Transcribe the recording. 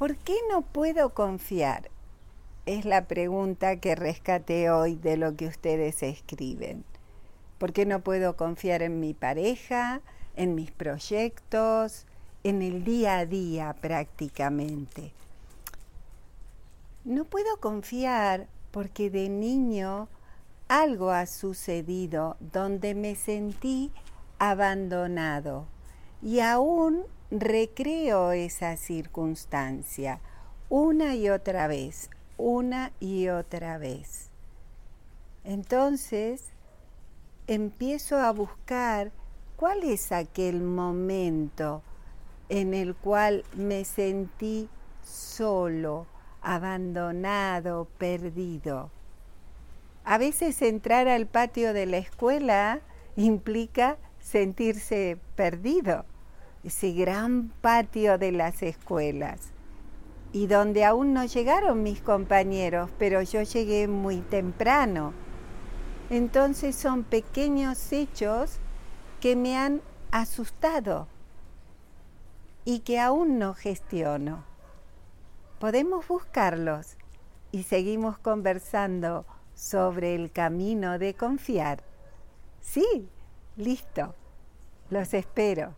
¿Por qué no puedo confiar? Es la pregunta que rescaté hoy de lo que ustedes escriben. ¿Por qué no puedo confiar en mi pareja, en mis proyectos, en el día a día prácticamente? No puedo confiar porque de niño algo ha sucedido donde me sentí abandonado y aún recreo esa circunstancia una y otra vez, una y otra vez. Entonces empiezo a buscar cuál es aquel momento en el cual me sentí solo, abandonado, perdido. A veces entrar al patio de la escuela implica sentirse perdido ese gran patio de las escuelas y donde aún no llegaron mis compañeros, pero yo llegué muy temprano. Entonces son pequeños hechos que me han asustado y que aún no gestiono. Podemos buscarlos y seguimos conversando sobre el camino de confiar. Sí, listo. Los espero.